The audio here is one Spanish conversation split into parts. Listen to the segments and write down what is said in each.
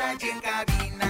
Laura y en cabina,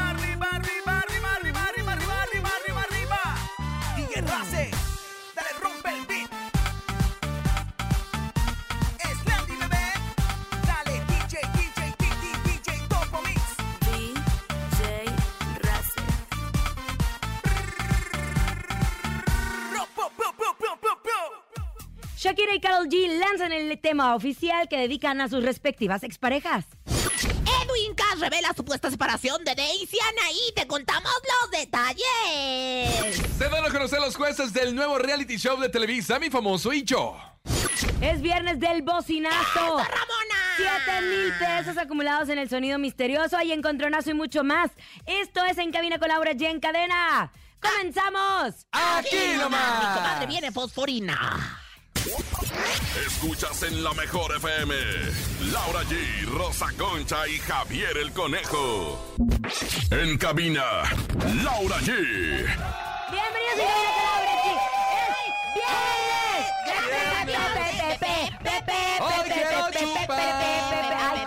Y Karol G lanzan el tema oficial que dedican a sus respectivas exparejas. Edwin Cass revela supuesta separación de Daisy y Anaí. Te contamos los detalles. Se dan a conocer los jueces del nuevo reality show de Televisa, mi famoso Hicho. Es viernes del bocinazo. ¡Ramona! 7 mil pesos acumulados en el sonido misterioso. Hay encontronazo y mucho más. Esto es En Cabina con Laura G en cadena. ¡Comenzamos! ¡Aquí Mi nomás! comadre viene fosforina. Escuchas en la mejor FM. Laura G, Rosa Concha y Javier el Conejo. En cabina, Laura G. Bienvenidos a Laura G. ¡Es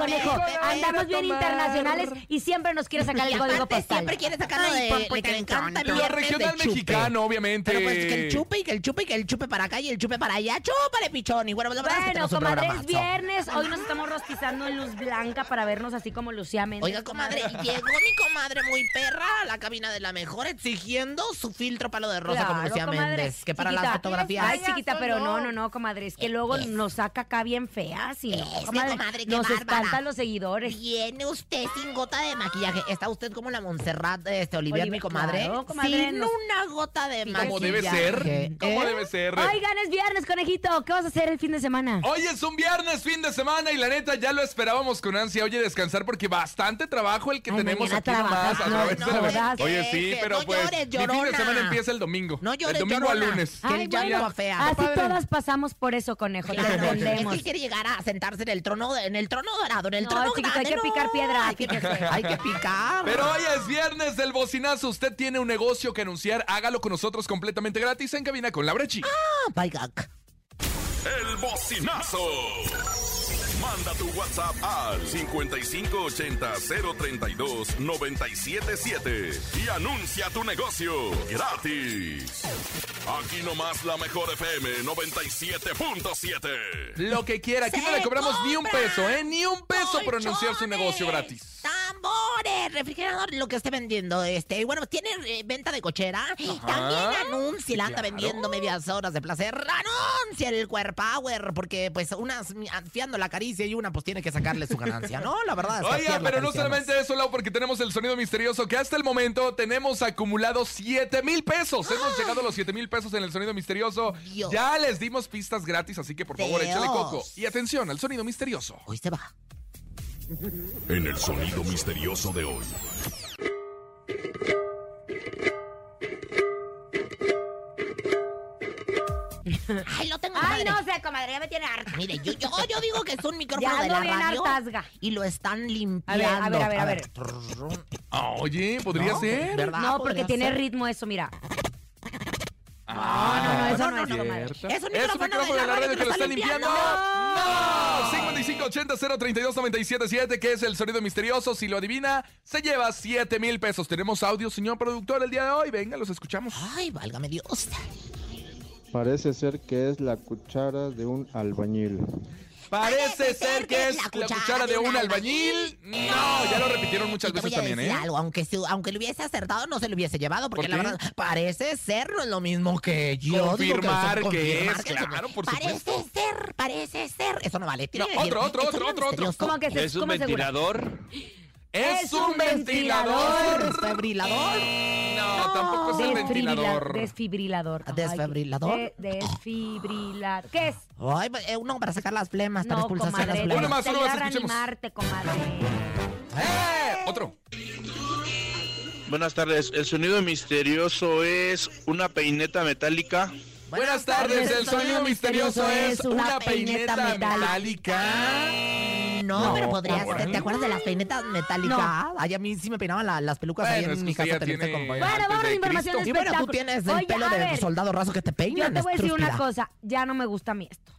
conejo, andamos bien internacionales y siempre nos quiere sacar el código postal. siempre quiere sacarlo de, por- de porque que le encanta el Lo regional mexicano, obviamente. Pero pues que el chupe y que el chupe y que el chupe para acá y el chupe para allá. ¡Chúpale, pichón! Y bueno, pues la verdad es que Bueno, tenemos un comadre, es viernes. Hoy nos estamos rostizando en luz blanca para vernos así como Lucía Méndez. Oiga, comadre, llegó mi comadre muy perra a la cabina de la mejor exigiendo su filtro palo de rosa como Lucía. Méndez. Que para las fotografías. Ay, chiquita, pero no, no, no, comadre. Es que luego nos saca acá bien feas y no, Es que, comadre, nos bárbara. Espantan los seguidores. Viene usted sin gota de maquillaje. Está usted como la Montserrat este, Olivier, Oliver, mi comadre. claro, comadre, sin nos- una gota de maquillaje. Como debe ser. Como ¿Eh? debe ser. Oigan, es viernes, conejito. ¿Qué vas a hacer el fin de semana? Hoy es un viernes, fin de semana, y la neta ya lo esperábamos con ansia. Oye, descansar porque bastante trabajo el que Ay, tenemos aquí nomás. a no, través no de la-. Oye, sí, Que pero no pues llores, mi fin de semana empieza el domingo. No llores, El domingo a lunes. Que llanto bueno, afea. así todas pasamos por eso, conejo. Claro, es que quiere llegar a sentarse en el trono, en el trono dorado, en el No, trono chiquito, hay que picar piedra, Hay que, hay que picar. Pero hoy es viernes del bocinazo. Usted tiene un negocio que anunciar. Hágalo con nosotros completamente gratis en cabina con Laura Chi. Ah, vaya. El bocinazo. Manda tu WhatsApp al 5580-032-977 y anuncia tu negocio gratis. Aquí nomás la mejor FM 97.7. Lo que quiera. Aquí no le cobramos ni un peso, ¿eh? Ni un peso por anunciar su negocio gratis. Tambores, refrigerador, lo que esté vendiendo. Este, y bueno, tiene eh, venta de cochera. También anuncia, la anda claro. vendiendo medias horas de placer. Anuncia el Core Power, porque pues unas fiando la caricia y una pues tiene que sacarle su ganancia, ¿no? La verdad es que Oiga, pero no solamente eso, Lau, porque tenemos el sonido misterioso que hasta el momento tenemos acumulados 7 mil pesos. Hemos llegado a los 7 mil pesos en el sonido misterioso. Dios. Ya les dimos pistas gratis, así que por favor Dios. échale coco. Y atención al sonido misterioso. Hoy se va. En el sonido misterioso de hoy. Ay, lo tengo, Ay, no sé, comadre, ya me tiene harta. Mire, yo, yo, yo digo que es un micrófono Ya de la bien radio hartazga. y lo están limpiando. ver, a ver, a ver, a ver. Ah, oye, podría ¿No? ser. ¿Verdad? No, porque Podría tiene ser. ritmo eso, mira. Ah, no, no, eso no es, cierto. comadre. Es un Es micrófono de la radio que lo está limpiando. limpiando. ¡No! 5580-032-977, que es el sonido misterioso. Si lo adivina, se lleva 7 mil pesos. Tenemos audio, señor productor, el día de hoy. Venga, los escuchamos. Ay, válgame Dios. Parece ser que es la cuchara de un albañil. Parece ser que es la cuchara de un albañil. No, ya lo repitieron muchas Y te veces voy a también, decir ¿eh? algo, aunque, aunque lo hubiese acertado, no se lo hubiese llevado, porque ¿Por la qué? verdad, parece ser no es lo mismo que yo. digo Confirmar son- que confirmar es, que claro, por Parece supuesto. ser, parece ser. Eso no vale. Tiene No, que decir, otro, otro, otro, otro, otro. misterioso. ¿Cómo que se, ¿Es un cómo ventilador? Es un ¿Un ventilador. desfibrilador? No, tampoco es el Desfibrila- ventilador. Desfibrilador. Ay, ¿Desfibrilador? de- desfibrilador. ¿Qué es? Ay, eh, uno para sacar las flemas, para No, expulsar las flemas. Uno más, uno más, a escuchemos. reanimarte, comadre. ¡Eh! Otro. Buenas tardes. El sonido misterioso es una peineta metálica. Buenas tardes, el sonido misterioso es una peineta metálica. No, No, pero podría ¿cuál? ser. ¿Te acuerdas de las peinetas metálicas? Ay, a mí sí me peinaban la- las pelucas ahí Bueno, es en que mi casa tiene- con- Bueno, vamos a de información. Y bueno, tú tienes el Oye, pelo de soldado raso que te Yo peinan. te voy a decir una cosa, ya no me gusta a mí esto.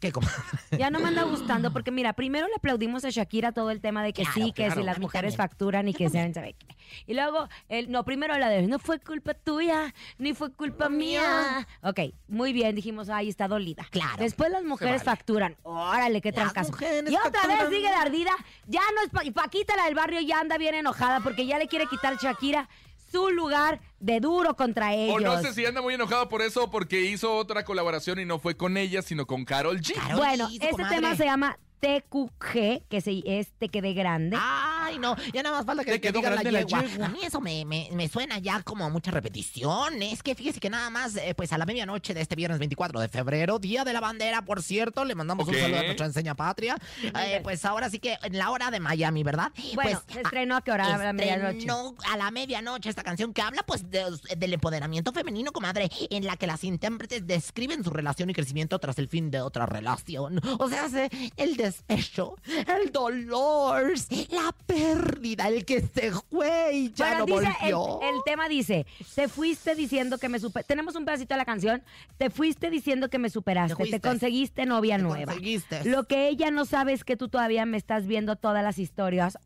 ¿Qué? Ya no me anda gustando porque mira, primero le aplaudimos a Shakira todo el tema de que Claro, sí, que claro, si las mujeres también. facturan y que sean, ¿sabe qué? Y luego, el, no, primero la de, no fue culpa tuya, ni fue culpa mía. Ok, muy bien, dijimos, ahí está dolida. Claro. Después las mujeres vale. facturan. Órale, qué trancazo. Y otra vez sigue de ardida. Ya no es, Pa- Paquita, la del barrio, ya anda bien enojada porque ya le quiere quitar Shakira su lugar de duro contra ellos. O no sé si anda muy enojado por eso, porque hizo otra colaboración y no fue con ella, sino con Carol G. Carol Bueno, G, este comadre. tema se llama TQG, que se, es Te Quedé Grande. Ay, no, ya nada más falta que Te te quedó digan la grande la yegua. yegua. A mí eso me, me- me suena ya como a mucha repetición. Es que fíjese que nada más, eh, pues a la medianoche de este viernes 24 de febrero, Día de la Bandera, por cierto, le mandamos un saludo a nuestra enseña patria. Eh, pues ahora sí que en la hora de Miami, ¿verdad? Bueno, pues, se estrenó a qué hora? A la medianoche. A la medianoche esta canción que habla pues de- del empoderamiento femenino, comadre, en la que las intérpretes describen su relación y crecimiento tras el fin de otra relación. O sea, se- el despecho, el dolor, la pérdida, el que se fue y ya Bueno, no dice, volvió. el tema dice, te fuiste diciendo que me super... Tenemos un pedacito de la canción. Te fuiste diciendo que me superaste. Te conseguiste novia Te nueva. conseguiste. Lo que ella no sabe es que tú todavía me estás viendo todas las historias.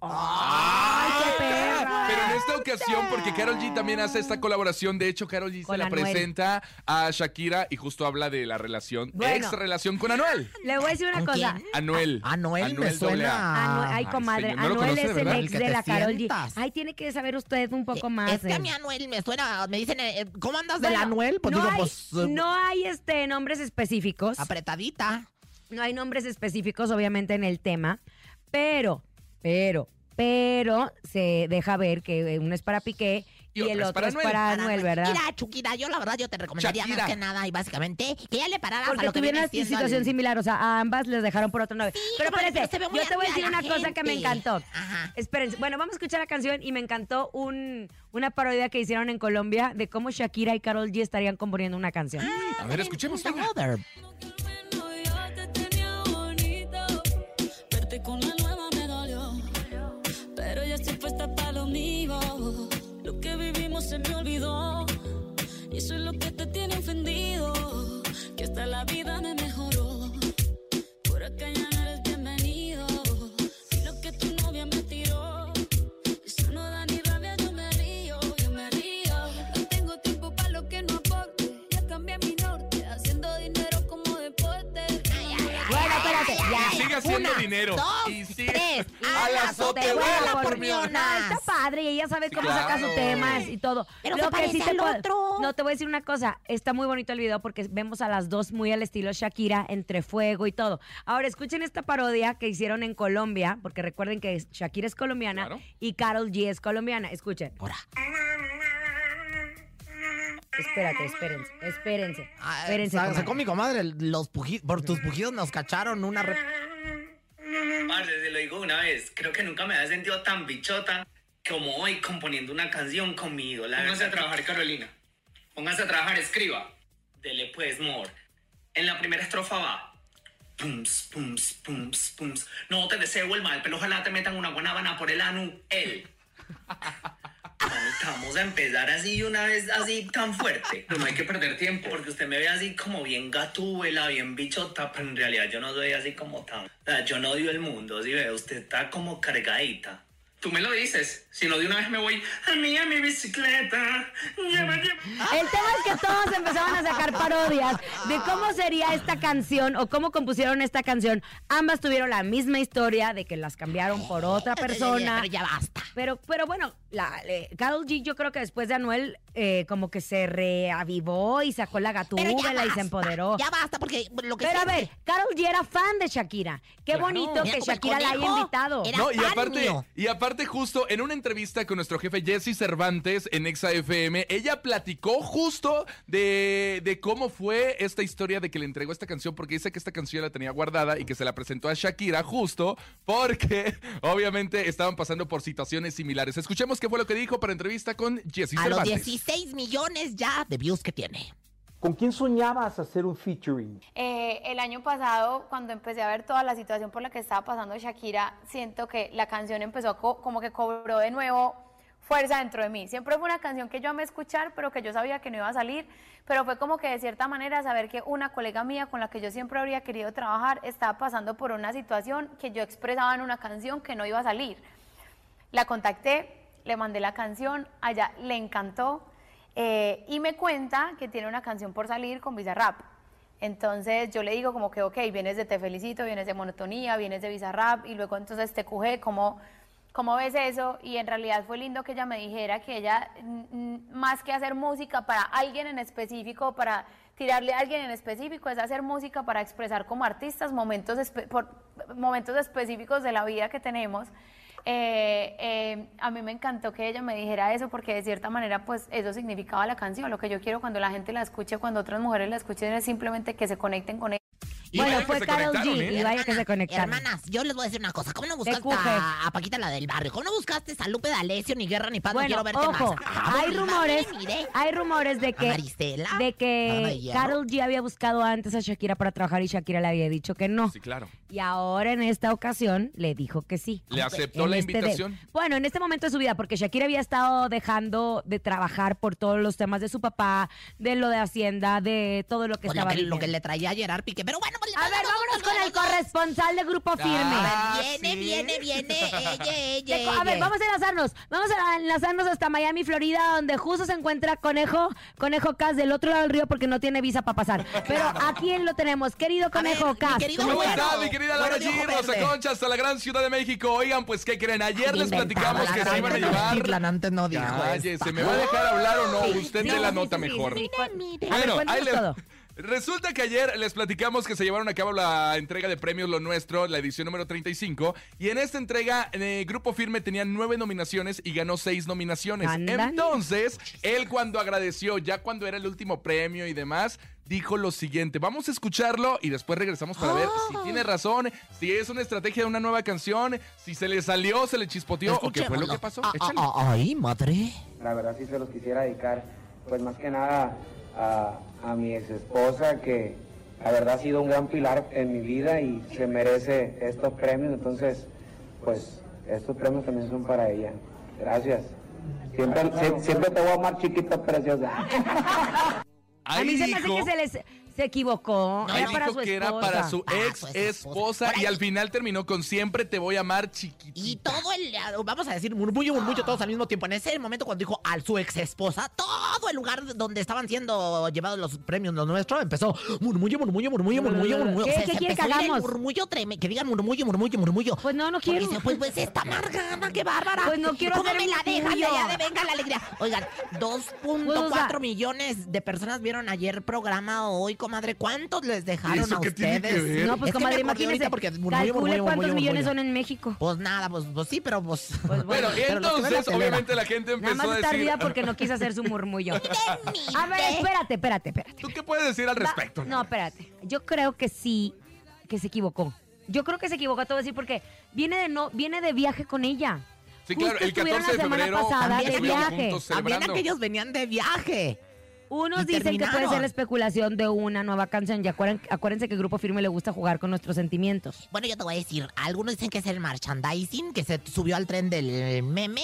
¡Ay, qué perra! Pero en esta ocasión, porque Carol G también hace esta colaboración, de hecho, Carol G se Con la Anuel. presenta a Shakira y justo habla de la relación, Bueno. ex relación con Anuel. Le voy a decir una ¿Con cosa. quién? Anuel. Anuel me AA. suena. Ay, Ay, comadre, señor, no lo Anuel conoce, es el ¿verdad? El ex que de te la Carol G. sientas. Ay, tiene que saber usted un poco más. Es que a eh. mi Anuel me suena, me dicen, eh, ¿cómo andas del Bueno, Anuel? Pues no digo, hay, pues eh, no hay este nombres específicos. apretadita. No hay nombres específicos, obviamente, en el tema, pero, pero, pero se deja ver que uno es para Piqué Y y, otro el es otro para es Anuel. para Anuel, ¿verdad? Mira, Chuquita, yo la verdad yo te recomendaría Shakira. más que nada y básicamente que ya le pararas a Porque lo que tuvieron viene una situación el- similar, o sea, a ambas les dejaron por otro novio. pero espérense, pero se ve muy yo te voy a decir una cosa que me encantó. Ajá. Espérense, bueno, vamos a escuchar la canción y me encantó un, una parodia que hicieron en Colombia de cómo Shakira y Carol G estarían componiendo una canción. A ver, escuchemos. venga. Eso es lo que te tiene ofendido, que hasta la vida me mejoró. Por acá ya no eres bienvenido, y lo que tu novia me tiró, eso no da ni rabia, yo me río, yo me río. No tengo tiempo para lo que no aporte, ya cambié mi norte, haciendo dinero como deporte. Bueno, espérate, ya. Y sigue haciendo Una, dinero. dos, y azotehuela por mi está padre y ella sabe cómo saca sus claro. temas y todo. Pero se parece al puedo- otro. No, te voy a decir una cosa. Está muy bonito el video porque vemos a las dos muy al estilo Shakira, entre fuego y todo. Ahora, escuchen esta parodia que hicieron en Colombia, porque recuerden que Shakira es colombiana Claro. y Carol G es colombiana. Escuchen. Ahora. Espérate, espérense, espérense. Ah, Espérense. comadre. sacó mi comadre los pujidos. Por tus pujidos nos cacharon una. re- Parce, se lo digo una vez, creo que nunca me había sentido tan bichota como hoy componiendo una canción con mi ídola. Póngase a trabajar, Carolina. Póngase a trabajar, escriba. Dele pues, mor. En la primera estrofa va. Pums, pums, pums, pums. No te deseo el mal, pero ojalá te metan una guanábana por el anu. Él. Vamos a empezar así una vez así tan fuerte. No hay que perder tiempo porque usted me ve así como bien gatúbela, bien bichota, pero en realidad yo no soy así como tan. o sea, Yo no odio el mundo, si ve, usted está como cargadita. Tú me lo dices, si no de una vez me voy a mí a mi bicicleta. Lleva, lleva. El tema es que todos empezaban a sacar parodias de cómo sería esta canción o cómo compusieron esta canción. Ambas tuvieron la misma historia de que las cambiaron por otra persona. Pero ya basta. Pero, pero bueno, la, eh, Karol G yo creo que después de Anuel eh, como que se reavivó y sacó la gatúbela y se empoderó. Ya basta, porque lo que Pero a ver, Karol G era fan de Shakira. Qué Claro. bonito Mira, que Shakira la haya invitado. era- No, y aparte, mío. y aparte justo en una entrevista con nuestro jefe Jesse Cervantes en Exa FM, ella platicó justo de, de cómo fue esta historia de que le entregó esta canción, porque dice que esta canción la tenía guardada y que se la presentó a Shakira justo porque obviamente estaban pasando por situaciones similares. Escuchemos qué fue lo que dijo para entrevista con Jesse A los Cervantes. 16 millones ya de views que tiene. ¿Con quién soñabas hacer un featuring? Eh, el año pasado, cuando empecé a ver toda la situación por la que estaba pasando Shakira, siento que la canción empezó a co- como que cobró de nuevo fuerza dentro de mí. Siempre fue una canción que yo amé escuchar, pero que yo sabía que no iba a salir, pero fue como que de cierta manera saber que una colega mía con la que yo siempre habría querido trabajar estaba pasando por una situación que yo expresaba en una canción que no iba a salir. La contacté, le mandé la canción, a ella le encantó eh, y me cuenta que tiene una canción por salir con Bizarrap. Entonces yo le digo como que, ok, vienes de Te Felicito, vienes de Monotonía, vienes de Bizarrap y luego entonces te cuje, ¿cómo, ¿cómo ves eso? Y en realidad fue lindo que ella me dijera que ella, mm, más que hacer música para alguien en específico, para tirarle a alguien en específico, es hacer música para expresar como artistas momentos, por, momentos específicos de la vida que tenemos. Eh, eh, a mí me encantó que ella me dijera eso porque de cierta manera pues eso significaba la canción. Lo que yo quiero cuando la gente la escuche, cuando otras mujeres la escuchen es simplemente que se conecten con ella. Y Bueno, vaya que fue se Karol conectaron, G ¿eh? y vaya que se conectaron. Hermanas, yo les voy a decir una cosa. ¿Cómo no buscaste a, a Paquita la del barrio? ¿Cómo no buscaste a Lupe D'Alessio, ni Guerra, ni Paz? no Bueno, quiero verte ojo, más. Ah, hay rumores, mire. hay rumores de que Maristela, de que. Karol G había buscado antes a Shakira para trabajar y Shakira le había dicho que no. Sí, claro. Y ahora en esta ocasión le dijo que sí. Le aceptó En la este de- invitación. bueno, en este momento de su vida, porque Shakira había estado dejando de trabajar por todos los temas de su papá, de lo de Hacienda, de todo lo que Pues lo, estaba que, lo que le traía a Gerard Piqué. Pero bueno, A ver, vámonos con el corresponsal de Grupo Firme. Ah, viene, ¿sí? viene, viene, ella, ella, A ver, vamos a enlazarnos. Vamos a enlazarnos hasta Miami, Florida, donde justo se encuentra Conejo, Conejo Cas del otro lado del río porque no tiene visa para pasar. Pero aquí lo tenemos, querido Conejo Cas. querido ¿cómo ¿Cómo Bueno, está mi querida Laura G, Rosa. Concha, hasta la gran Ciudad de México? Oigan, pues, ¿qué creen? Ayer les platicamos la que se iban a llevar... Antes no dijo esta. ¿me va a dejar hablar o no? Usted de la nota mejor. Bueno, ahí. Resulta que ayer les platicamos que se llevaron a cabo la entrega de premios Lo Nuestro, la edición número 35, y en esta entrega eh, Grupo Firme tenía nueve nominaciones y ganó seis nominaciones. Entonces, él cuando agradeció, ya cuando era el último premio y demás, dijo lo siguiente, vamos a escucharlo y después regresamos para ver si tiene razón, si es una estrategia de una nueva canción, si se le salió, se le chispoteó o qué fue lo que pasó. Ah, ah, ah, ay, madre. La verdad sí se los quisiera dedicar, pues más que nada a, a mi ex esposa, que la verdad ha sido un gran pilar en mi vida y se merece estos premios, entonces pues estos premios también son para ella. Gracias. Siempre, sie- siempre te voy a amar chiquita preciosa. A Ahí mí se me hace dijo- que se les se equivocó. Ahí era para dijo su que era para su Para ex su ex esposa esposa. y al final terminó con siempre te voy a amar chiquitita. Y todo el, vamos a decir, murmullo, murmullo, todos al mismo tiempo. En ese momento cuando dijo a su ex esposa, todo el lugar donde estaban siendo llevados los premios, los nuestros, empezó murmullo, murmullo, murmullo, murmullo, murmullo. ¿Qué- Se- qué se quiere que empezó a el hagamos? Murmullo treme, que digan murmullo, murmullo, murmullo. Pues no, no Porque quiero. dice, pues, pues esta amargada, qué bárbara. Pues no quiero ¿Cómo hacer me la dejan de murmullo? allá de venga la alegría? Oigan, 2.4 Pues, o sea- millones de personas vieron ayer programa hoy, comadre. ¿Cuántos les dejaron ¿Eso a qué tiene ustedes? que ver? No, pues Es comadre, imagínese. porque murmullo, Calcule murmullo, cuántos murmullo, millones murmullo. son en México. Pues nada, pues, pues sí, pero pues. Pues Bueno, Pero la entonces obviamente la gente Nada empezó más a está decir... ardida porque no quiso hacer su murmullo. A ver, espérate, espérate, espérate. ¿Tú qué puedes decir al respecto? No, espérate. Yo creo que sí, que se equivocó. Yo creo que se equivocó, te voy a decir, porque viene de no, viene de viaje con ella. Sí, claro, Justo el estuvieron 14 de la semana febrero pasada de viaje. juntos También aquellos venían de viaje. Unos dicen que puede ser la especulación de una nueva canción. Y acuérden- acuérdense que el Grupo Firme le gusta jugar con nuestros sentimientos. Bueno, yo te voy a decir, algunos dicen que es el merchandising, que se subió al tren del meme,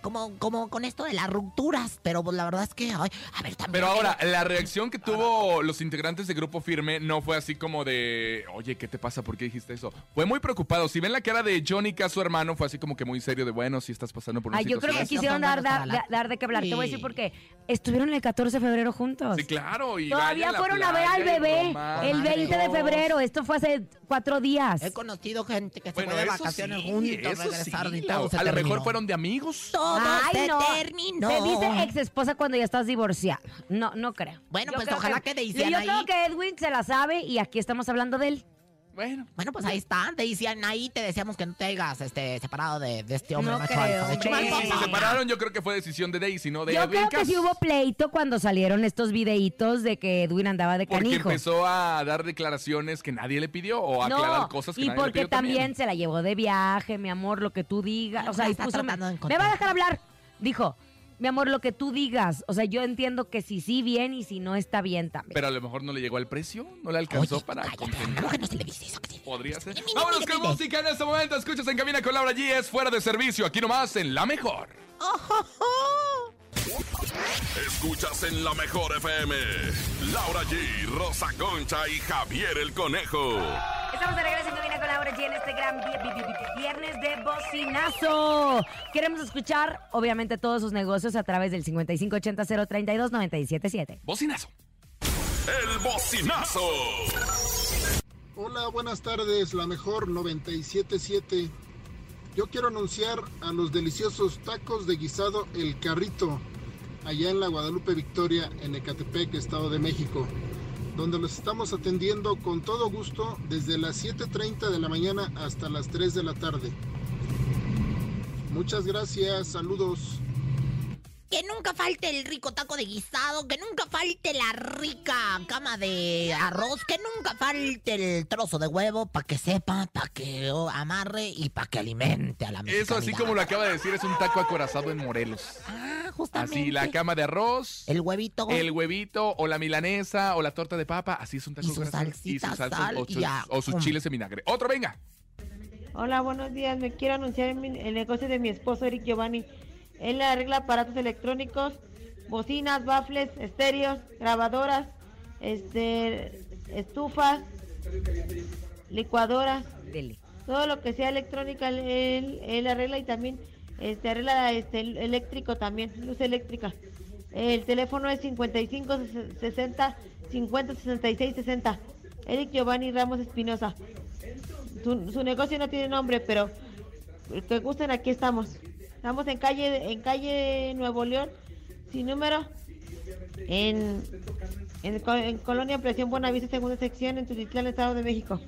como, como con esto de las rupturas, pero pues, la verdad es que, ay, a ver, también... Pero ahora, la reacción que tuvo los integrantes de Grupo Firme no fue así como de, oye, ¿qué te pasa? ¿Por qué dijiste eso? Fue muy preocupado. Si ven la cara de Johnny, su hermano, fue así como que muy serio de, bueno, si estás pasando por una Ay, yo creo que situación quisieron dar, dar, dar de qué hablar. Te voy a decir por qué. Estuvieron el 14 de febrero juntos. Sí, claro. Y Todavía fueron a ver al bebé el 20 de febrero. Esto fue hace cuatro días. He conocido gente que se Bueno, fue de vacaciones sí, juntos, regresaron sí. y todo se A lo mejor fueron de amigos. Todo Ay, se no. terminó. Se dice ex esposa cuando ya estás divorciada. No, no creo. Bueno, Yo pues creo ojalá que Daisy Yo Anaí- creo que Edwin se la sabe y aquí estamos hablando de él. Bueno. Bueno, pues ahí está. Te decían ahí, te decíamos que no te hayas este, separado de, de este hombre No macho creo, alfa, de hombre. Chimalpa. Si se separaron, yo creo que fue decisión de Daisy, no de Yo Edwin creo que Cass. sí hubo pleito cuando salieron estos videitos de que Edwin andaba de Porque canijo. empezó a dar declaraciones que nadie le pidió o a aclarar No, cosas que y nadie le porque pidió también. se la llevó de viaje, mi amor, lo que tú digas. O sea, y está puso, me, tratando de ¿me encontrar. va a dejar hablar. Dijo, mi amor, lo que tú digas. O sea, yo entiendo que si sí bien y si no está bien también. Pero a lo mejor no le llegó al precio, no le alcanzó Oye, para cállate, contener. ¿cómo que no se le dice eso? Que sí. Podría ser. Vámonos con música en este momento. Escuchas en Cabina con Laura G. Es fuera de servicio. Aquí nomás en La Mejor. Escuchas en la mejor FM. Laura G, Rosa Concha y Javier el Conejo. Estamos de regreso en Cabina con Laura G en este gran vi- vi- vi- vi- viernes de bocinazo. Queremos escuchar, obviamente, todos sus negocios a través del 5580-032-977. Bocinazo. El bocinazo. Hola, buenas tardes, la mejor 977. Yo quiero anunciar a los deliciosos tacos de guisado El Carrito, allá en la Guadalupe Victoria, en Ecatepec, Estado de México, donde los estamos atendiendo con todo gusto desde las 7.30 de la mañana hasta las 3 de la tarde. Muchas gracias, saludos. Que nunca falte el rico taco de guisado, que nunca falte la rica cama de arroz, que nunca falte el trozo de huevo para que sepa, para que oh, amarre y para que alimente a la Eso, mexicanidad. así como lo acaba de decir, es un taco acorazado en Morelos. Ah, justamente. Así, la cama de arroz, El huevito. el huevito, o la milanesa, o la torta de papa. Así es un taco Y su salsita, salsa, sal o, y sus- o sus chiles en vinagre. Otro, venga. Hola, buenos días. Me quiero anunciar en mi- el negocio de mi esposo Eric Giovanni. Él arregla aparatos electrónicos, bocinas, baffles, estéreos, grabadoras, este, estufas, licuadoras, Dele. todo lo que sea electrónica él, él arregla y también este arregla este el- eléctrico también, luz eléctrica. El teléfono es 55 60 50 66 60. Eric Giovanni Ramos Espinosa. Su, su negocio no tiene nombre, pero que gusten aquí estamos. Estamos en calle en calle Nuevo León, sin número, en, en, en Colonia Presión Buenavista, segunda sección, en Tultitlán, Estado de México.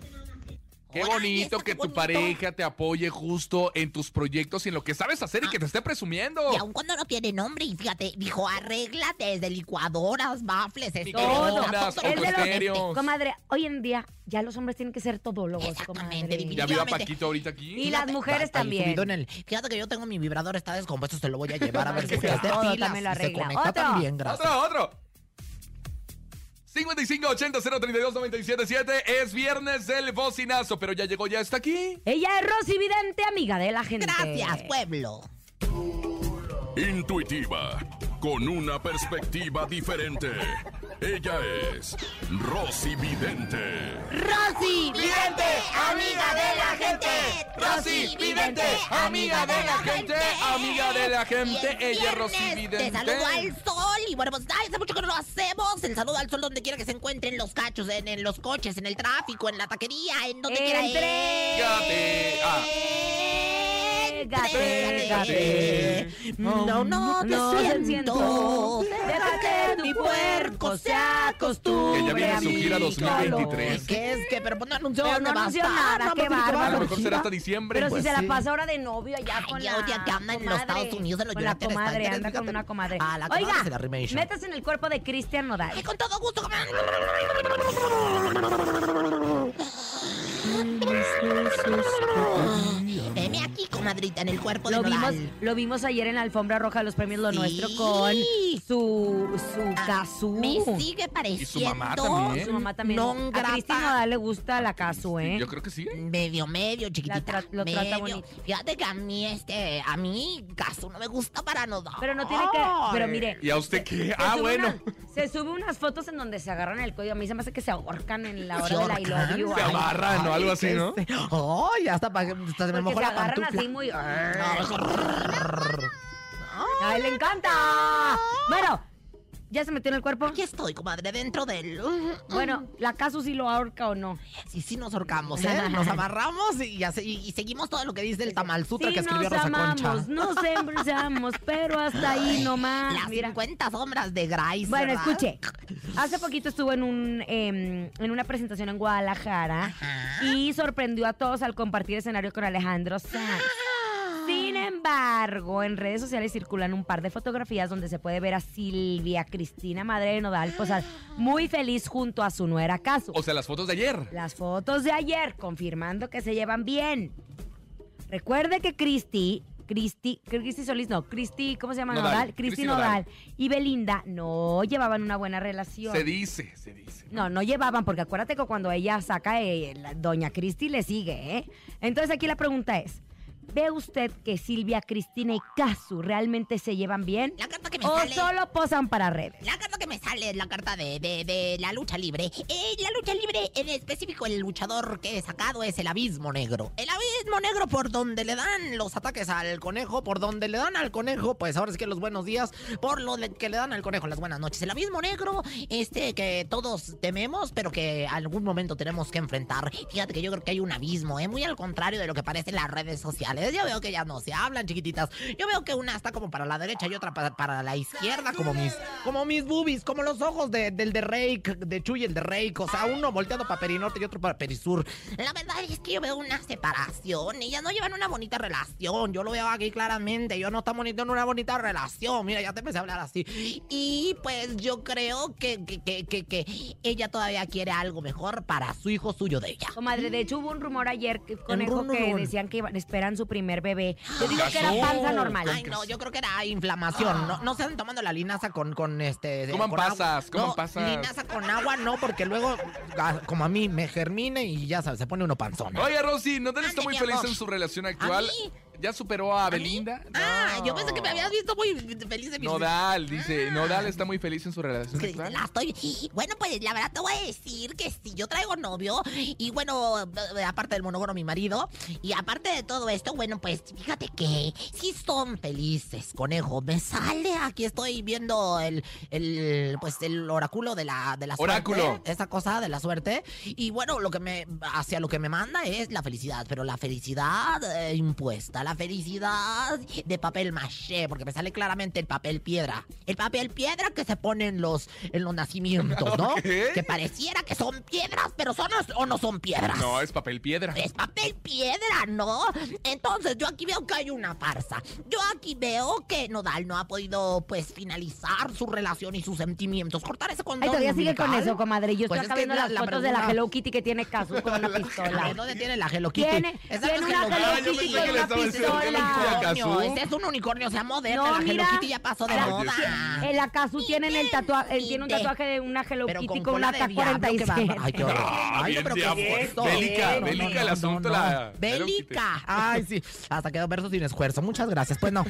Qué bonito que tu pareja te apoye justo en tus proyectos y en lo que sabes hacer y que te esté presumiendo. Y aun cuando no tiene nombre, y fíjate, dijo, arregla desde licuadoras, baffles, Todo. Microondas, Es de los- autoestéreos. Comadre, hoy en día ya los hombres tienen que ser todólogos, comadre. Ya vio a. Paquito ahorita aquí. Y las mujeres también. subido en el- Fíjate que yo tengo mi vibrador, está descompuesto, se lo voy a llevar a ver si Sí, se se conecta Otro. también, gracias. Otro, otro. 5580-032-977 es viernes del bocinazo, pero ya llegó, ya está aquí. Ella es Rosy Vidente, amiga de la gente. Gracias, pueblo. Intuitiva, con una perspectiva diferente. Ella es Rosy Vidente. Rosy Vidente, amiga de la gente. Rosy Vidente, amiga de la gente, amiga de la gente, ella Rosy Te Vidente. saludo al sol y bueno, pues ay, hace mucho que no lo hacemos. El saludo al sol donde quiera que se encuentren los cachos, en, en los coches, en el tráfico, en la taquería, en donde quiera. Entrégate. Entrégate. No, no te No te siento. Deja que tu puerco se acostumbre. Que ya viene su gira a mi 2023. ¿Qué es que? Pero pues no anunció Pero no anunció nada, qué pues, ¿qué va a bárbaro. A lo mejor será hasta diciembre. Pero pues si se la pasa ahora de novio allá con ya, la ya que anda en los comadre, Estados Unidos, con la comadre, anda con una comadre. A la comadre Oiga, métase en el cuerpo de Cristian Nodal. Ay, con todo gusto. Heme aquí, comadrita, en el cuerpo de Lo vimos, Nodal. lo vimos ayer en la alfombra roja de los premios Lo Sí. Nuestro con su, su Kazu. Me sigue pareciendo. mamá también. Su mamá también. Non a Cristi grata. Nodal le gusta la Kazu, ¿eh? Yo creo que sí. Medio, medio, chiquitita. lo trata medio. bonito. Fíjate que a mí, este, a mí, caso no me gusta para Nodal. Pero no tiene que. Pero mire. ¿Y a usted qué? se Ah, sube bueno. una- se sube unas fotos en donde se agarran el cuello. A mí se me hace que se ahorcan en la hora Se de la I love ahorcan, you. Se Ay, amarran o algo así, ¿no? Ay, hasta, pa- hasta se me Porque mojó se la agarran pantufla. así muy. ¡Ay, le encanta! Bueno, ¿ya se metió en el cuerpo? Aquí estoy, comadre, dentro del... Bueno, ¿la Casu sí lo ahorca o no? Sí, sí nos ahorcamos, ¿eh? Nos amarramos y, seguimos todo lo que dice el Tamal Sutra Sí que escribió nos Rosa Concha. amamos, nos embrujamos, pero hasta ahí nomás. Las Mira. 50 sombras de Grace, Bueno, ¿verdad? escuche. Hace poquito estuvo en un em, en una presentación en Guadalajara y sorprendió a todos al compartir escenario con Alejandro Sanz. Embargo, en redes sociales circulan un par de fotografías donde se puede ver a Silvia Cristina, madre de Nodal, posar muy feliz junto a su nuera Casu. O sea, las fotos de ayer. Las fotos de ayer confirmando que se llevan bien. Recuerde que Cristi, Cristi, Cristi Solís, no, Cristi, ¿cómo se llama? Nodal, Nodal. Cristi Cristi Nodal. Nodal. y Belinda no llevaban una buena relación. Se dice, se dice. No, no llevaban, porque acuérdate que cuando ella saca, eh, la doña Cristi le sigue, ¿eh? Entonces aquí la pregunta es, ¿ve usted que Silvia, Cristina y Casu realmente se llevan bien? La carta que me ¿O sale... solo posan para redes? La carta que me sale es la carta de, de- de la lucha libre. Eh, la lucha libre, en específico, el luchador que he sacado es el abismo negro. El abismo negro por donde le dan los ataques al conejo, por donde le dan al conejo, pues ahora sí que los buenos días, por lo que le dan al conejo las buenas noches. El abismo negro, este que todos tememos, pero que algún momento tenemos que enfrentar. Fíjate que yo creo que hay un abismo, ¿eh? muy al contrario de lo que parece en las redes sociales. Yo veo que ya no se hablan, chiquititas. Yo veo que una está como para la derecha y otra para, para la izquierda, como mis, como mis boobies, como los ojos de- del de Rake, de Chuy, el de Rake. O sea, uno volteado para Perinorte y otro para Perisur. La verdad es que yo veo una separación. Ellas no llevan una bonita relación. Yo lo veo aquí claramente. Yo no estamos bonito en una bonita relación. Mira, ya te empecé a hablar así. Y pues yo creo que, que, que, que, que ella todavía quiere algo mejor para su hijo suyo de ella. Comadre, de hecho hubo un rumor ayer, que- conejo, que decían que iban- esperan su primer bebé. Yo digo que era panza normal. Ay, no, yo creo que era inflamación. No, no se están tomando la linaza con, con este. Coman con pasas, coman No, pasas. Linaza con agua no, porque luego, ah, como a mí, me germine y ya sabes, se pone uno panzón. Oye, Rosy, ¿Nodal está Ande, muy feliz en su relación actual? mí? ¿Ya superó a Belinda? Ah, yo pensé que me habías visto muy feliz de mi Nodal, dice. Nodal está muy feliz en su relación actual. la estoy. Bueno, pues la verdad te voy a decir que si yo traigo novio y bueno, aparte del monógono mi marido y aparte de todo esto, bueno, pues fíjate que sí son felices, conejo. Me sale, aquí estoy viendo el, el pues el oráculo de la de la Oráculo. suerte, esa cosa de la suerte y bueno, lo que me hacia lo que me manda es la felicidad, pero la felicidad eh, impuesta, la felicidad de papel maché, porque me sale claramente el papel piedra. El papel piedra que se pone en los, en los nacimientos, ¿no? Ok. Que pareciera que son piedras, pero son o no son piedras. No, es papel piedra. Es papel piedra, ¿no? Entonces yo aquí veo que hay una farsa. Yo aquí veo que Nodal no ha podido, pues, finalizar su relación y sus sentimientos. Cortar ese condón Ay, todavía sigue con eso, comadre. Yo Pues estoy es acá viendo las la fotos de la pregunta- Hello Kitty que tiene Casu con una pistola. ¿Dónde tiene la Hello Kitty? Tiene, Esa tiene una es Hello Hello Kitty. Con una pistola. Unicornio, Cazú. Ese es un unicornio, sea moderna. No, la Hello. Kitty ya pasó de moda. En la Casu tienen el tatuaje, tiene un tatuaje de una Hello Pero Kitty con una de diablo, qué K-47. bárbaro. Ay, qué horror. Ay, bien pero qué es esto? Bélica, No, no, bélica no, el no, asunto, no. la- Bélica. Ay, sí. Hasta quedó verso sin esfuerzo. Muchas gracias. Pues no.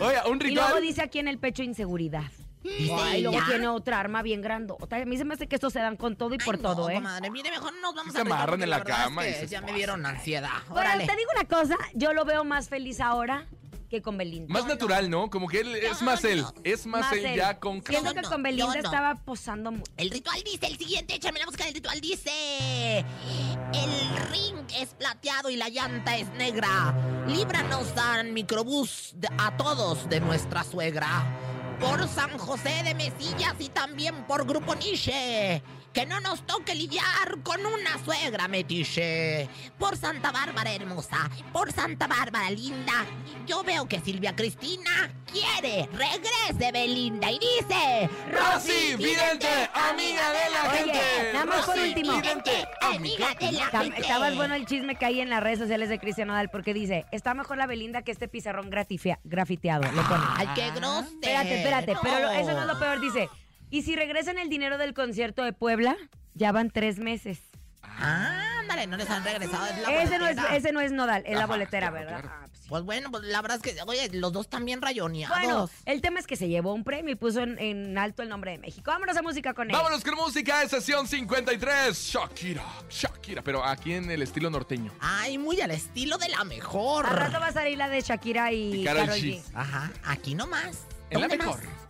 Oye, un Y luego ritual. dice aquí en el pecho inseguridad. Dice Ay, luego ella. tiene otra arma bien grandota. A mí se me hace que estos se dan con todo y por Ay, todo, no, ¿eh? comadre, mire, mejor nos vamos Se a amarran en la la cama es y que se ya me dieron ansiedad. Bueno, Órale. te digo una cosa, yo lo veo más feliz ahora que con Belinda. Más natural, ¿no? Como que él es más él. Es más, él ya con Siento que no, con Belinda no. estaba posando mucho. El ritual dice el siguiente, échame la música del ritual dice El ring es plateado y la llanta es negra Líbranos al microbús a todos de nuestra suegra Por San José de Mesillas y también por Grupo Niche Que no nos toque lidiar con una suegra metiche. Por Santa Bárbara hermosa, por Santa Bárbara linda, yo veo que Silvia Cristina quiere, regrese Belinda y dice... Rosy Vidente, amiga de la Oye, gente. nada más por último. Vidente, Amiga de la Está, gente. está más bueno el chisme que hay en las redes sociales de Cristian Nodal porque dice, está mejor la Belinda que este pizarrón grafiteado. Le pone. Ay, qué grosero. Espérate, espérate, pero eso no es lo peor, dice. Y si regresan el dinero del concierto de Puebla, ya van tres meses. Ándale, no les han regresado. es la Ese no, es, ese no es Nodal, es la boletera, claro, ¿verdad? claro. Ah, pues sí. Pues bueno, pues la verdad es que, oye, los dos también rayoneados. Bueno, el tema es que se llevó un premio y puso en, en alto el nombre de México. Vámonos a música con él. Vámonos con música de sesión 53. Shakira, Shakira, pero aquí en el estilo norteño. Ay, muy al estilo de la mejor. Al rato va a salir la de Shakira y, Y Karol G. G. Ajá, aquí nomás. En la ¿Dónde mejor. más?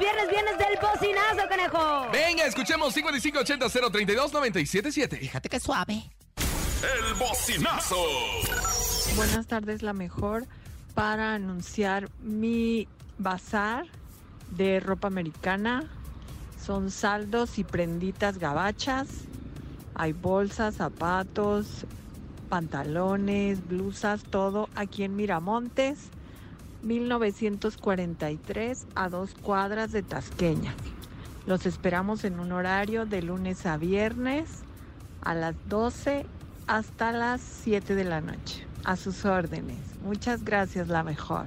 viernes, viernes del bocinazo, conejo. Venga, escuchemos 5580-032-977. Fíjate que suave. El bocinazo. Buenas tardes, la mejor para anunciar mi bazar de ropa americana. Son saldos y prenditas gabachas. Hay bolsas, zapatos, pantalones, blusas, todo aquí en Miramontes, 1943 a dos cuadras de Tasqueña. Los esperamos en un horario de lunes a viernes a las 12 hasta las 7 de la noche. A sus órdenes. Muchas gracias, la mejor.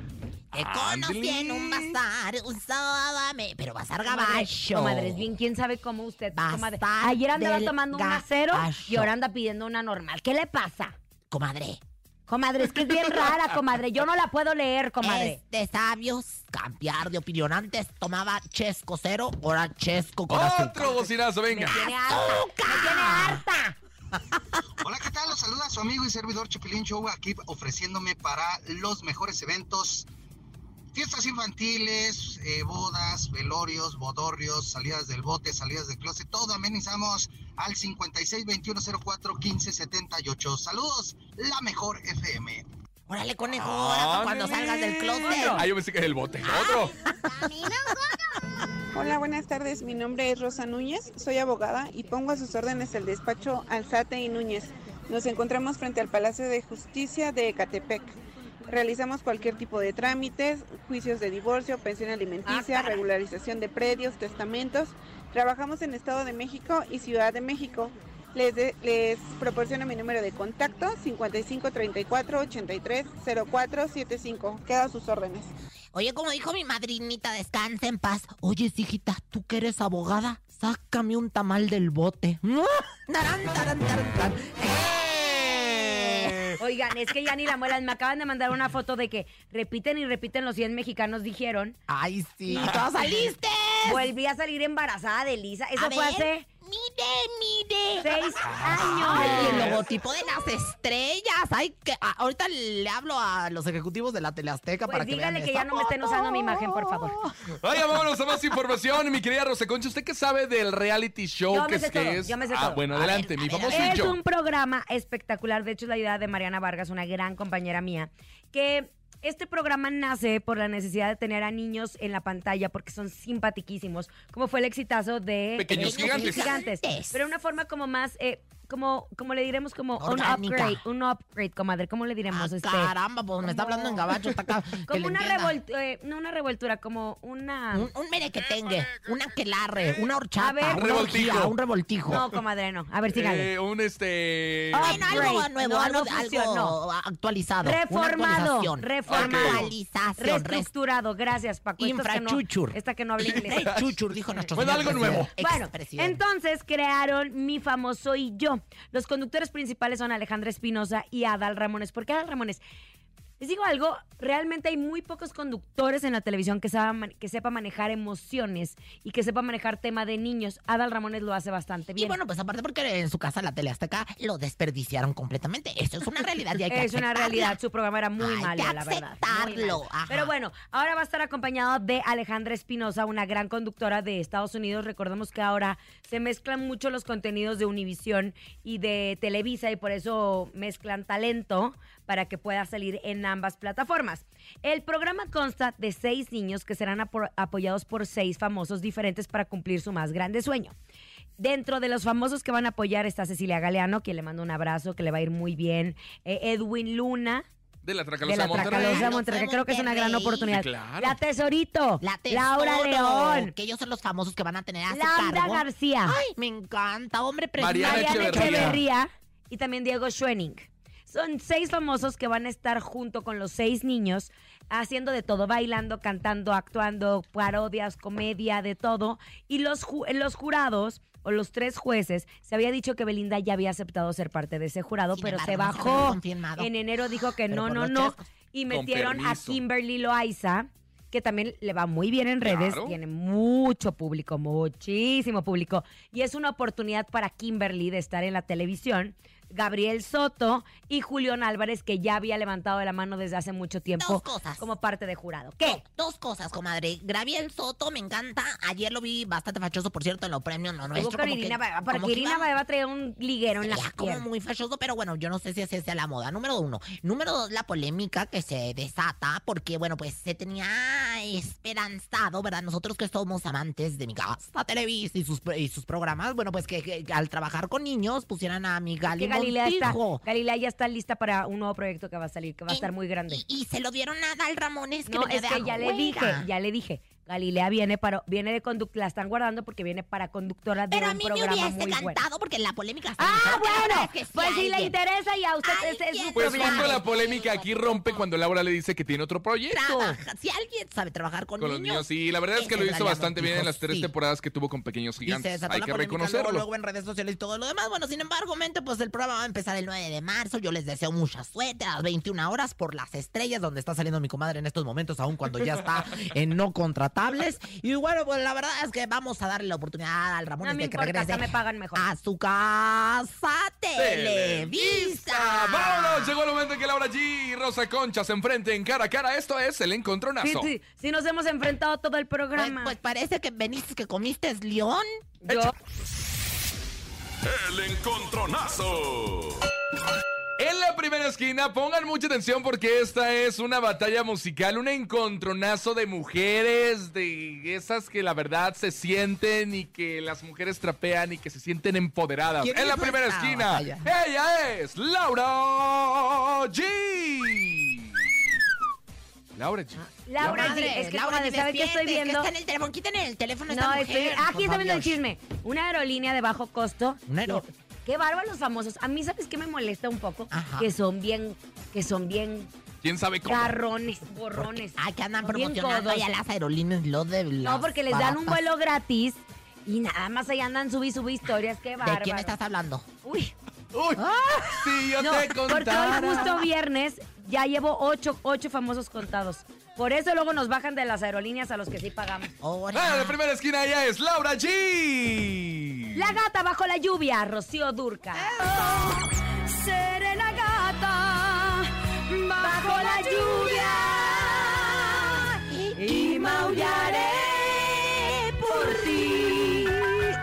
Te conocí en un bazar, un sábame, pero bazar gabacho. Comadre, es bien, quién sabe cómo usted. comadre. Ayer andaba tomando una cero y ahora anda pidiendo una normal. ¿Qué le pasa? Comadre, Comadre, es que es bien rara, comadre. Yo no la puedo leer, comadre. es de sabios cambiar de opinión. Antes tomaba chesco cero, ahora chesco con azúcar. Otro bocinazo, venga. Me tiene harta. Me tiene harta. Hola, ¿qué tal? Los saluda su amigo y servidor Chupilín Show aquí ofreciéndome para los mejores eventos. Fiestas infantiles, eh, bodas, velorios, bodorrios, salidas del bote, salidas del closet, todo amenizamos al 5621041578. Saludos, la mejor FM. Órale, conejo, ahora cuando salgas del closet. Ah, yo pensé que era el bote. Otro. Hola, buenas tardes. Mi nombre es Rosa Núñez, soy abogada y pongo a sus órdenes el despacho Alzate y Núñez. Nos encontramos frente al Palacio de Justicia de Ecatepec. Realizamos cualquier tipo de trámites, juicios de divorcio, pensión alimenticia, regularización de predios, testamentos. Trabajamos en Estado de México y Ciudad de México. Les, de- les proporciono mi número de contacto 5534 83 0475. Queda a sus órdenes. Oye, como dijo mi madrinita, descansa en paz. Oye, hijita, tú que eres abogada, sácame un tamal del bote. Tarán, tarán, tarán, tarán. ¡Eh! Oigan, es que ya ni la muelan. Me acaban de mandar una foto de que repiten y repiten los 100 mexicanos dijeron. Ay, sí, tú saliste. Volví a salir embarazada de Lisa. Eso A fue ver. hace Mire, mire. seis años. Ay, el logotipo de las estrellas. Ay, que a- ahorita le hablo a los ejecutivos de la Teleazteca Pues para que dígale vean que ya no me estén usando mi imagen, por favor. Oiga, vámonos a más información. Mi querida Rosa Concha, ¿usted qué sabe del reality show Yo me que sé es? que es? yo me sé ah, todo. bueno, adelante, mi famoso Es yo. un programa espectacular. De hecho, es la idea de Mariana Vargas, una gran compañera mía, que este programa nace por la necesidad de tener a niños en la pantalla porque son simpatiquísimos, como fue el exitazo de Pequeños Gigantes. Gigantes. Pero una forma como más, eh, como, como le diremos, como un upgrade, un upgrade, comadre. ¿Cómo le diremos? Ah, este? caramba, pues me está hablando en gabacho. Está acá, Como una revoltura, no una revoltura, como una... Un, un merequetengue, un aquelarre, una horchata, A ver. una Un revoltijo. orgía, un revoltijo. No, comadre, no. A ver, sígale. Eh, un este. Bueno, algo nuevo, No, algo, no funcionó. algo actualizado. Reformado, una reformado, res- reestructurado. Gracias, Paco. No- Infrachuchur. Esta que no habla inglés. Chuchur, dijo nuestro Bueno, algo nuevo. Bueno, entonces crearon Mi Famoso y Yo. Los conductores principales son Alejandra Espinosa y Adal Ramones. ¿Por qué Adal Ramones? Les digo algo, realmente hay muy pocos conductores en la televisión que sepan, que sepa manejar emociones y que sepa manejar tema de niños. Adal Ramones lo hace bastante bien. Y bueno, pues aparte porque en su casa la tele Azteca lo desperdiciaron completamente. Eso es una realidad y hay que es una realidad, su programa era muy Hay malo, que la verdad. Pero bueno, ahora va a estar acompañado de Alejandra Espinosa, una gran conductora de Estados Unidos. Recordemos que ahora se mezclan mucho los contenidos de Univisión y de Televisa y por eso mezclan talento para que pueda salir en ambas plataformas. El programa consta de seis niños que serán apo- apoyados por seis famosos diferentes para cumplir su más grande sueño. Dentro de los famosos que van a apoyar está Cecilia Galeano, quien le mando un abrazo, que le va a ir muy bien. Eh, Edwin Luna, De la de Tracalosa la de Monterrey. Tracalosa Monterrey, que creo que es una gran oportunidad. Sí, claro. La Tesorito, La Laura Tesoro, León, Que ellos son los famosos que van a tener a su Laura cargo. García, Ay, me encanta, hombre precioso. Mariana Mariana Echeverría. Echeverría y también Diego Schwenning. Son seis famosos que van a estar junto con los seis niños haciendo de todo, bailando, cantando, actuando, parodias, comedia, de todo. Y los, ju- los jurados o los tres jueces, se había dicho que Belinda ya había aceptado ser parte de ese jurado, Sin pero se embargo, no se bajó. En enero dijo que Pero no, no, no. Y metieron a. Kimberly Loaiza, que también le va muy bien en redes, Claro. tiene mucho público, muchísimo público. Y es una oportunidad para Kimberly de estar en la televisión. Gabriel Soto y Julián Álvarez, que ya había levantado la mano desde hace mucho tiempo Dos cosas. como parte de jurado. ¿Qué? Dos cosas, comadre. Gabriel Soto me encanta. Ayer lo vi bastante fachoso, por cierto, en los premios no nuestro. como Irina que- Baeva, porque Irina Baeva traía un liguero en la como muy fachoso, pero bueno, yo no sé si esa es la moda. Número uno. Número dos, la polémica que se desata, porque bueno, pues se tenía esperanzado, ¿verdad? Nosotros que somos amantes de mi casa Televisa y sus, y sus programas, bueno, pues que, que al trabajar con niños pusieran a mi Gali Galilea, está. Galilea ya está lista para un nuevo proyecto que va a salir, que va a estar muy grande. Y, y se lo dieron a Dal Ramones, que No, es que ya le dije, ya le dije. Galilea viene para, viene de conductora, la están guardando porque viene para conductora de Pero a un mí me programa hubiese muy bueno. encantado porque la polémica se Ah, hizo, que la bueno, verdad es que sí pues si le interesa y a usted ese es su Pues problema. justo la polémica aquí rompe cuando Laura le dice que tiene otro proyecto. Trabaja- Si alguien sabe trabajar con, Con los niños, sí, la verdad es que lo hizo bastante bien en las tres sí. temporadas que tuvo con Pequeños Gigantes. Hay que polémica reconocerlo. Luego, luego en redes sociales y todo lo demás. Bueno, sin embargo, mente, pues el programa va a empezar el 9 de marzo. Yo les deseo mucha suerte a las 21 horas por las estrellas, donde está saliendo mi comadre en estos momentos, aun cuando ya está en no Y bueno, pues la verdad es que vamos a darle la oportunidad al Ramón No de que importa, regrese acá me pagan mejor. a su casa Televisa. ¡Vámonos! Llegó el momento en que Laura G y Rosa Concha se enfrenten cara a cara. Esto es el Sí, encontronazo. sí, sí nos hemos enfrentado todo el Pues, programa. pues parece que veniste que comiste león. Yo, El encontronazo. En la primera esquina, pongan mucha atención porque esta es una batalla musical, un encontronazo de mujeres, de esas que la verdad se sienten y que las mujeres trapean y que se sienten empoderadas. ¿Quién En la primera esta esquina, batalla? ella es Laura G. Laura G. Laura, Madre, sí, es que Laura, ¿sabe qué estoy viendo? Que está en el teléfono, quiten el teléfono a esta No, mujer, estoy, aquí está viendo el chisme. Una aerolínea de bajo costo. Una aero- Qué bárbaro los famosos. A mí, ¿sabes qué me molesta un poco? Ajá. Que son bien, que son bien ¿Quién sabe cómo? garrones, borrones. Ay, que andan promocionando allá las aerolíneas, lo de No, porque les dan un baratas. vuelo gratis y nada más ahí andan subí, subí historias. Qué bárbaro. ¿De quién estás hablando? Uy. Uy, si yo No, te porque hoy contara. justo viernes ya llevo ocho, ocho famosos contados. Por eso luego nos bajan de las aerolíneas a los que sí pagamos. Ah, en la primera esquina ella es Laura G. La gata bajo la lluvia, Rocío Durca. Seré la gata bajo la lluvia y maullaré por ti.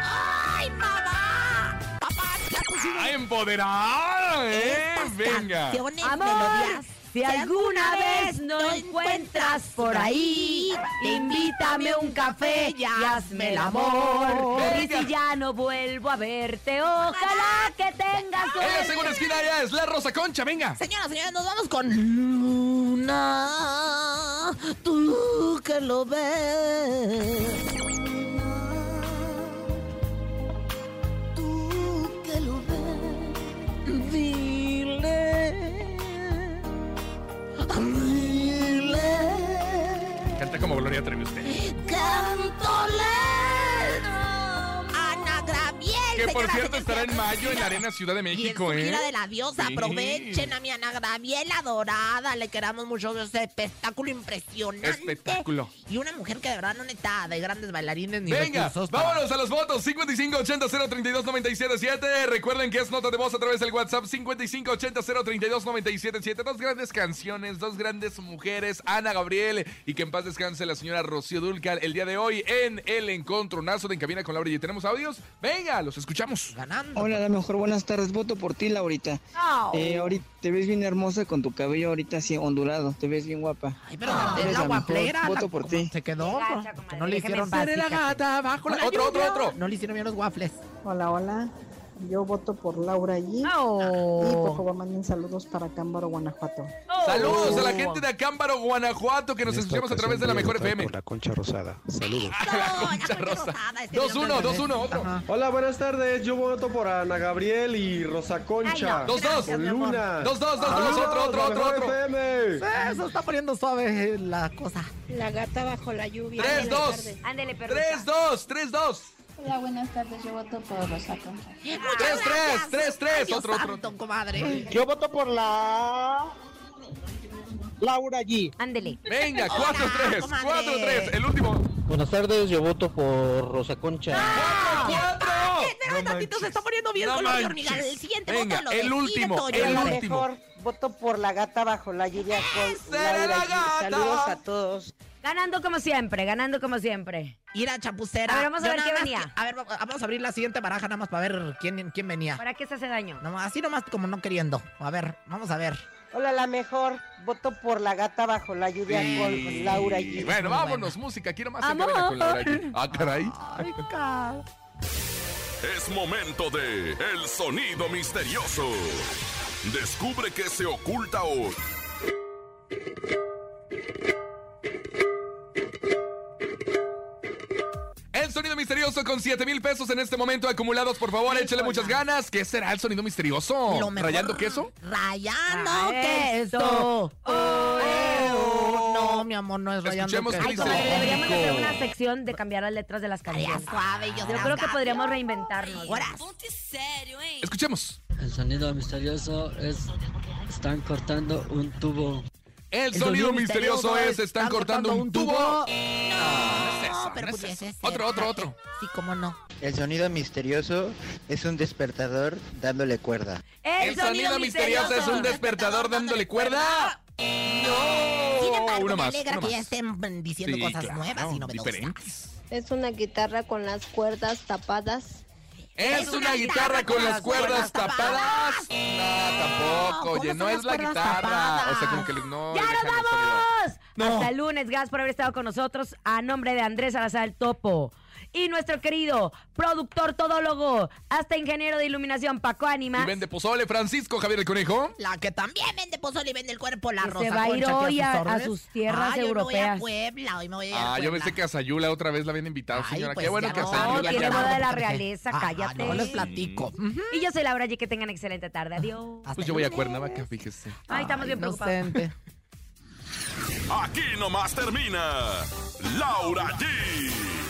¡Ay, mamá! ¡Papá, ya pusieron ¡A empoderar! ¡Eh! Venga. canciones, Amor, melodías! Si alguna vez no encuentras por ahí, invítame un café y hazme el amor. Y si ya no vuelvo a verte, ojalá que tengas En la suerte. segunda esquina ella es la Rosa Concha, venga. Señoras, señores, nos vamos con Luna. Tú que lo ves. Como Gloria Trevi usted. Que por cierto estará en mayo en la Arena Ciudad de Y en México, ¿eh? de la diosa, Sí. aprovechen a mi Ana Gabriela Dorada, le queramos mucho ese espectáculo impresionante. Espectáculo. Y una mujer que de verdad no necesita de grandes bailarines ni Venga, recursos para- vámonos a los votos. 5580-032-977. Recuerden que es nota de voz a través del WhatsApp 5580-032-977. Dos grandes canciones, dos grandes mujeres, Ana Gabriel y que en paz descanse la señora Rocío Dulcal el día de hoy en el encontronazo de En Cabina con Laura. ¿Y tenemos audios? Venga, los escuchamos. Ganando. Hola, a lo mejor buenas tardes. Voto por ti, Laurita. Eh, ahorita te ves bien hermosa con tu cabello ahorita así ondulado. Te ves bien guapa. Ay, pero Eres es la guaplera. Voto por ¿cómo ti. Se quedó. Gacha, comadre, no le hicieron la gata bajo la Hola, otro, otro, otro. No le hicieron bien los waffles. Hola, hola. Yo voto por Laura G. Oh. Y por favor manden saludos para Cámbaro, Guanajuato. Saludos a la gente de Acámbaro, Guanajuato, que nos escuchamos a través de la mejor FM. Por la concha rosada. Saludos. Concha Rosa. este 2-1, 2-1, otro. Hola, buenas tardes. Yo voto por Ana Gabriel y Rosa Concha. Ay, no. Dos, dos. Por Luna. Dos, dos, dos, dos, Saludos, otro, otro, la otro, mejor otro. FM. Eso está poniendo suave la cosa. La gata bajo la lluvia. 3-2. Ándele, perrita. 3-2, 3-2. Hola, buenas tardes. Yo voto por Rosa Concha. 3-3, 3-3. Dios Otro, otro. santo, comadre. Yo voto por la Laura G. Ándele. Venga, Hola, 4-3, comadre. 4-3. El último. Buenas tardes. Yo voto por Rosa Concha. ¡4! Espérame tantito, se está poniendo bien No color de hormiga. El siguiente Venga, voto lo el último, Toño. el último. mejor voto por la gata bajo la lluvia con Seré Laura la G. gata. Saludos a todos. Ganando como siempre, ganando como siempre. Ir a chapucera. A ver, vamos a Yo ver qué venía. que- a ver, va- vamos a abrir la siguiente baraja nada más para ver quién, quién venía. ¿Para qué se hace daño? No, así nomás como no queriendo. A ver, vamos a ver. Hola, la mejor voto por la gata bajo la lluvia Sí. con Laura G. Bueno, muy vámonos, música. Quiero más Amor. con Laura aquí. Ah, caray. Ay, Es momento de El Sonido Misterioso. Descubre qué se oculta hoy. Misterioso con 7 mil pesos en este momento acumulados. Por favor, échale muchas ganas. ¿Qué será el sonido misterioso? Lo mejor- ¿Rayando queso? Rayando Ah, queso. eso. Oreo. No, mi amor, no es rayando Escuchemos queso. Ay, deberíamos hacer una sección de cambiar las letras de las canciones. suave. Yo, Yo creo que podríamos reinventarnos. Horas. Escuchemos. El sonido misterioso es están cortando un tubo. El, sonido, misterioso es están cortando un tubo. No, es eso, pero no es eso. ser. Otro, otro, otro. Sí, cómo no. El sonido misterioso es un despertador dándole cuerda. El sonido misterioso es un despertador dándole cuerda. No. Sin embargo, Uno me más, alegra uno que ya más. estén diciendo Sí, cosas claro, nuevas y novedosas. diferentes. Es una guitarra con las cuerdas tapadas. ¿Es una guitarra con las cuerdas tapadas? No, tampoco. Oye, ¿cómo no es la guitarra. tapadas? O sea, como que no. ¡Ya nos vamos! No. Hasta el lunes. Gracias por haber estado con nosotros. A nombre de Andrés Salazar el Topo. Y nuestro querido productor todólogo, hasta ingeniero de iluminación, Paco Y Ánimas. vende pozole Francisco Javier el Conejo. La que también vende pozole y vende el cuerpo, la Que Rosa se va a ir hoy a- sus a tierras Ah, yo me voy a europeas. Puebla, hoy me voy a ir a Ah, yo Puebla. pensé que a Sayula otra vez la habían invitado, Ay, señora. pues Qué bueno ya que a no, Sayula tiene ya boda de la realeza, Ah, cállate. no les platico. Y yo soy Laura G. Que tengan excelente tarde. Adiós. Pues yo voy a Cuernavaca, fíjese. Ay, estamos bien preocupados. Aquí nomás termina Laura G,